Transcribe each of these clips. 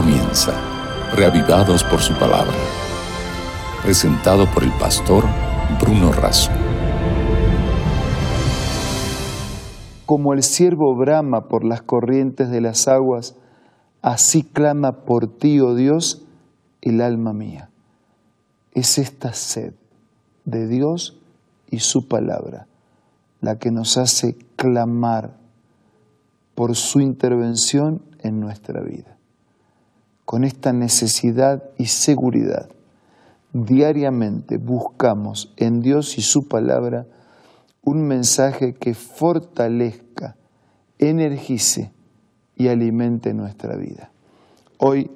comienza, reavivados por su palabra. Presentado por el pastor Bruno Razo. Como el siervo brama por las corrientes de las aguas, así clama por ti, oh Dios, el alma mía. Es esta sed de Dios y su palabra la que nos hace clamar por su intervención en nuestra vida. Con esta necesidad y seguridad, diariamente buscamos en Dios y su palabra un mensaje que fortalezca, energice y alimente nuestra vida. Hoy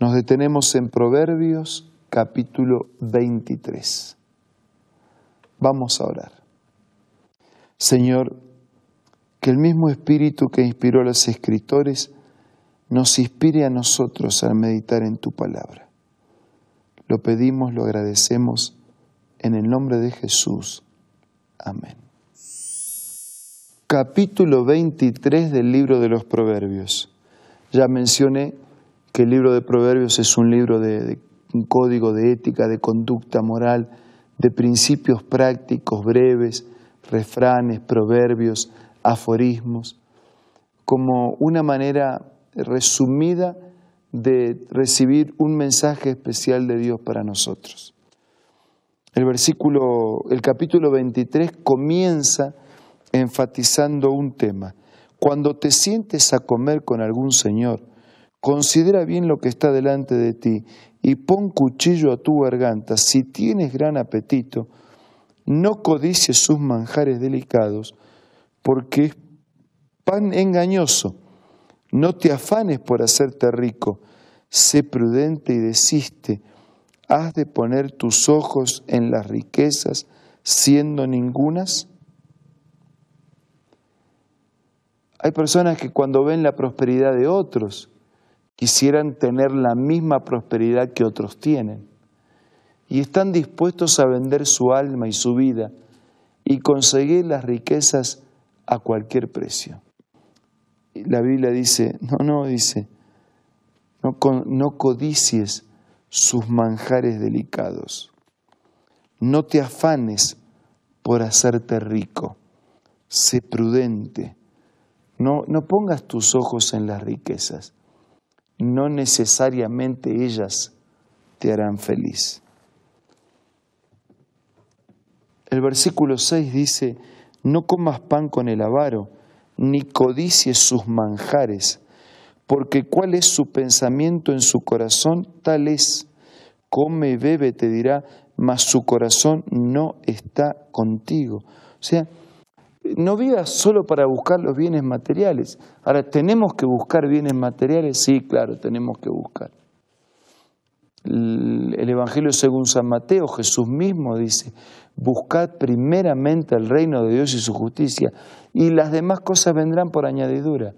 nos detenemos en Proverbios capítulo 23. Vamos a orar. Señor, que el mismo espíritu que inspiró a los escritores nos inspire a nosotros al meditar en tu palabra. Lo pedimos, lo agradecemos en el nombre de Jesús. Amén. Capítulo 23 del libro de los Proverbios. Ya mencioné que el libro de Proverbios es un libro de, un código de ética, de conducta moral, de principios prácticos breves, refranes, proverbios, aforismos, como una manera resumida de recibir un mensaje especial de Dios para nosotros. El versículo, el capítulo 23 comienza enfatizando un tema. Cuando te sientes a comer con algún señor, considera bien lo que está delante de ti y pon cuchillo a tu garganta. Si tienes gran apetito, no codicies sus manjares delicados, porque es pan engañoso. No te afanes por hacerte rico, sé prudente y desiste. ¿Has de poner tus ojos en las riquezas siendo ningunas? Hay personas que cuando ven la prosperidad de otros, quisieran tener la misma prosperidad que otros tienen y están dispuestos a vender su alma y su vida y conseguir las riquezas a cualquier precio. La Biblia dice, no, no, dice, no, no codicies sus manjares delicados, no te afanes por hacerte rico, sé prudente, no, no pongas tus ojos en las riquezas, no necesariamente ellas te harán feliz. El versículo 6 dice, no comas pan con el avaro, ni codicies sus manjares, porque cuál es su pensamiento en su corazón, tal es. Come y bebe, te dirá, mas su corazón no está contigo. O sea, no vivas solo para buscar los bienes materiales. Ahora, ¿tenemos que buscar bienes materiales? Sí, claro, tenemos que buscar. El Evangelio según San Mateo, Jesús mismo dice, buscad primeramente el reino de Dios y su justicia, y las demás cosas vendrán por añadidura.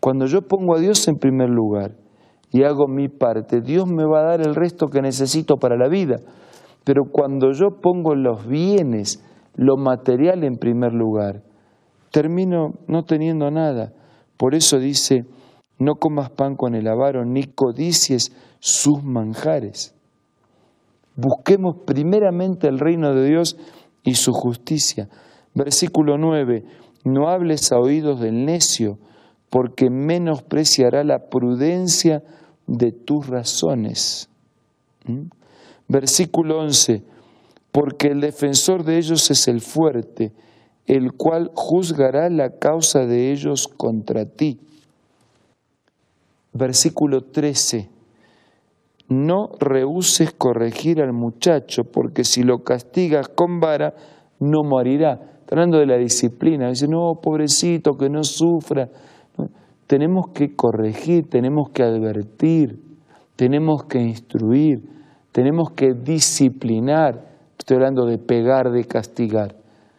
Cuando yo pongo a Dios en primer lugar y hago mi parte, Dios me va a dar el resto que necesito para la vida. Pero cuando yo pongo los bienes, lo material en primer lugar, termino no teniendo nada. Por eso dice, no comas pan con el avaro, ni codicies sus manjares. Busquemos primeramente el reino de Dios y su justicia. Versículo 9, no hables a oídos del necio, porque menospreciará la prudencia de tus razones. ¿Mm? Versículo 11, porque el defensor de ellos es el fuerte, el cual juzgará la causa de ellos contra ti. Versículo 13, no rehuses corregir al muchacho, porque si lo castigas con vara, no morirá. Está hablando de la disciplina. Dice, no, pobrecito, que no sufra. Tenemos que corregir, tenemos que advertir, tenemos que instruir, tenemos que disciplinar. Estoy hablando de pegar, de castigar.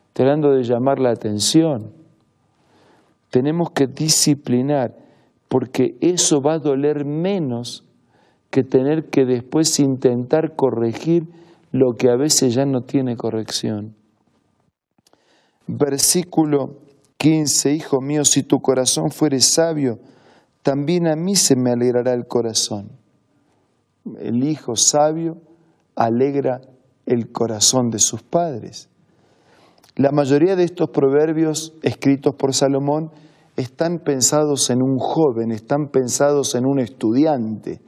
Estoy hablando de llamar la atención. Tenemos que disciplinar, porque eso va a doler menos que tener que después intentar corregir lo que a veces ya no tiene corrección. Versículo 15, Hijo mío, si tu corazón fuere sabio, también a mí se me alegrará el corazón. El hijo sabio alegra el corazón de sus padres. La mayoría de estos proverbios escritos por Salomón están pensados en un joven, están pensados en un estudiante,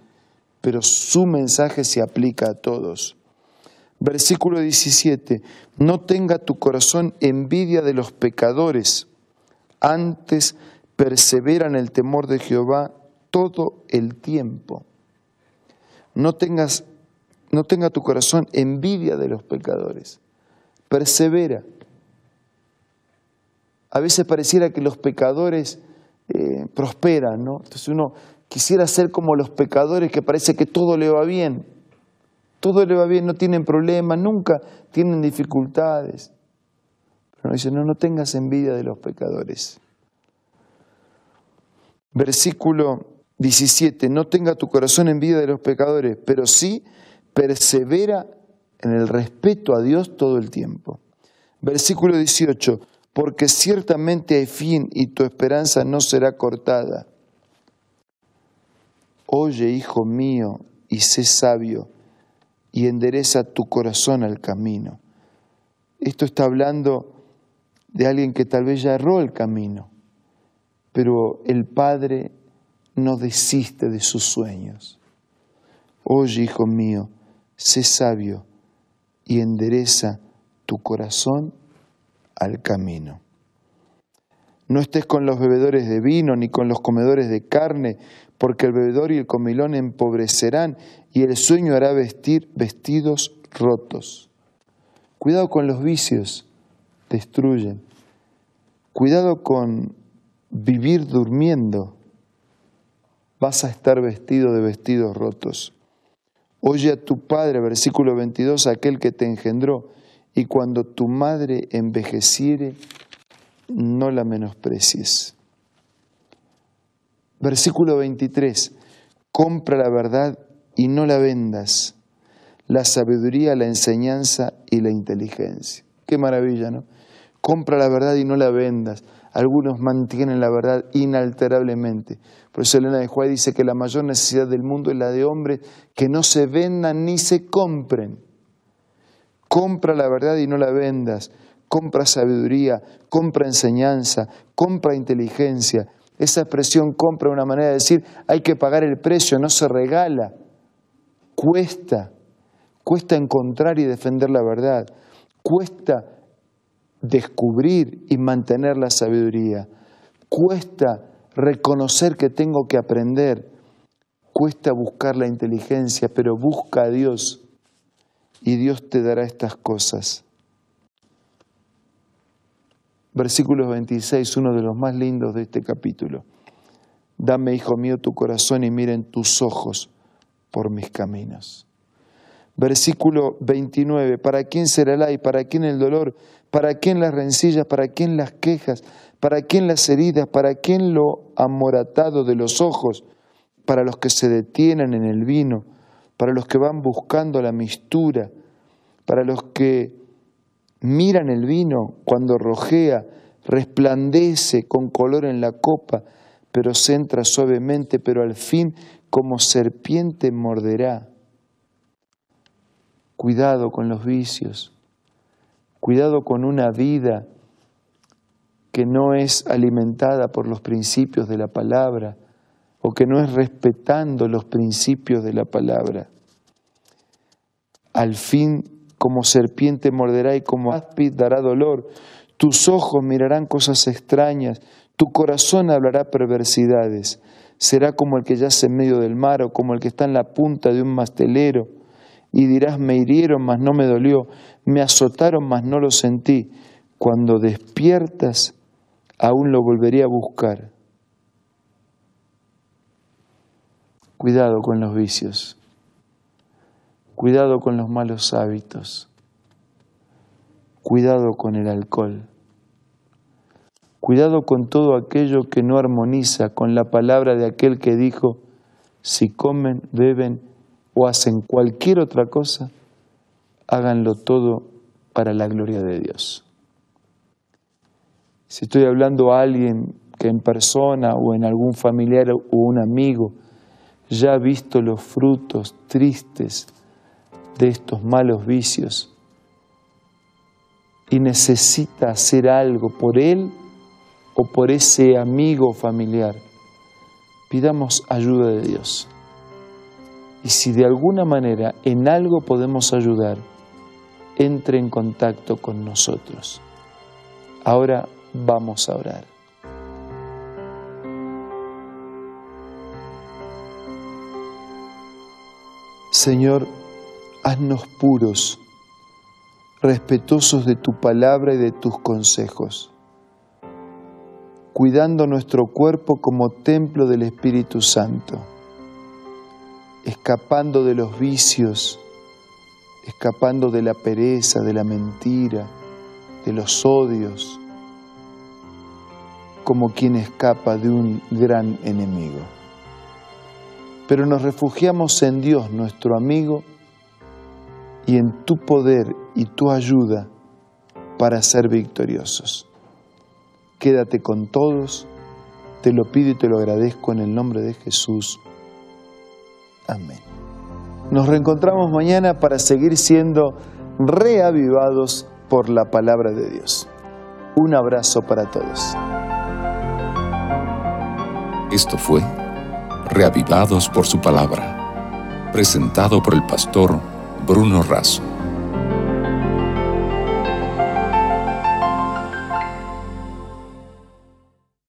pero su mensaje se aplica a todos. Versículo 17, no tenga tu corazón envidia de los pecadores, antes persevera en el temor de Jehová todo el tiempo. No tengas no tenga tu corazón envidia de los pecadores. Persevera. A veces pareciera que los pecadores eh, prosperan, ¿no? Entonces uno quisiera ser como los pecadores que parece que todo le va bien. Todo le va bien, no tienen problemas, nunca tienen dificultades. Pero dice, no, no tengas envidia de los pecadores. Versículo 17, no tenga tu corazón envidia de los pecadores, pero sí persevera en el respeto a Dios todo el tiempo. Versículo 18, porque ciertamente hay fin y tu esperanza no será cortada. Oye, hijo mío, y sé sabio, y endereza tu corazón al camino. Esto está hablando de alguien que tal vez ya erró el camino, pero el Padre no desiste de sus sueños. Oye, hijo mío, sé sabio y endereza tu corazón al camino. No estés con los bebedores de vino ni con los comedores de carne, porque el bebedor y el comilón empobrecerán y el sueño hará vestir vestidos rotos. Cuidado con los vicios, destruyen. Cuidado con vivir durmiendo, vas a estar vestido de vestidos rotos. Oye a tu padre, versículo 22, aquel que te engendró, y cuando tu madre envejeciere, no la menosprecies. Versículo 23, compra la verdad y no la vendas, la sabiduría, la enseñanza y la inteligencia. Qué maravilla, ¿no? Compra la verdad y no la vendas. Algunos mantienen la verdad inalterablemente. Por eso Elena de Juárez dice que la mayor necesidad del mundo es la de hombres que no se vendan ni se compren. Compra la verdad y no la vendas. Compra sabiduría, compra enseñanza, compra inteligencia. Esa expresión compra una manera de decir hay que pagar el precio, no se regala. Cuesta, cuesta encontrar y defender la verdad. Cuesta descubrir y mantener la sabiduría. Cuesta reconocer que tengo que aprender. Cuesta buscar la inteligencia, pero busca a Dios y Dios te dará estas cosas. Versículo 26, uno de los más lindos de este capítulo. Dame, hijo mío, tu corazón y miren tus ojos por mis caminos. Versículo 29, ¿para quién será el ay? ¿Para quién el dolor? ¿Para quién las rencillas? ¿Para quién las quejas? ¿Para quién las heridas? ¿Para quién lo amoratado de los ojos? Para los que se detienen en el vino, para los que van buscando la mistura, para los que miran el vino cuando rojea, resplandece con color en la copa, pero se entra suavemente, pero al fin como serpiente morderá. Cuidado con los vicios, cuidado con una vida que no es alimentada por los principios de la palabra o que no es respetando los principios de la palabra. Al fin, como serpiente morderá y como áspid dará dolor, tus ojos mirarán cosas extrañas, tu corazón hablará perversidades, será como el que yace en medio del mar o como el que está en la punta de un mastelero, y dirás, me hirieron, mas no me dolió, me azotaron, mas no lo sentí. Cuando despiertas, aún lo volvería a buscar. Cuidado con los vicios, cuidado con los malos hábitos, cuidado con el alcohol, cuidado con todo aquello que no armoniza con la palabra de aquel que dijo, si comen, beben o hacen cualquier otra cosa, háganlo todo para la gloria de Dios. Si estoy hablando a alguien que en persona o en algún familiar o un amigo ya ha visto los frutos tristes de estos malos vicios y necesita hacer algo por él o por ese amigo familiar, pidamos ayuda de Dios. Y si de alguna manera en algo podemos ayudar, entre en contacto con nosotros. Ahora vamos a orar. Señor, haznos puros, respetuosos de tu palabra y de tus consejos, cuidando nuestro cuerpo como templo del Espíritu Santo, escapando de los vicios, escapando de la pereza, de la mentira, de los odios, como quien escapa de un gran enemigo. Pero nos refugiamos en Dios, nuestro amigo, y en tu poder y tu ayuda para ser victoriosos. Quédate con todos, te lo pido y te lo agradezco en el nombre de Jesús. Amén. Nos reencontramos mañana para seguir siendo reavivados por la palabra de Dios. Un abrazo para todos. Esto fue Reavivados por su palabra, presentado por el pastor Bruno Razo.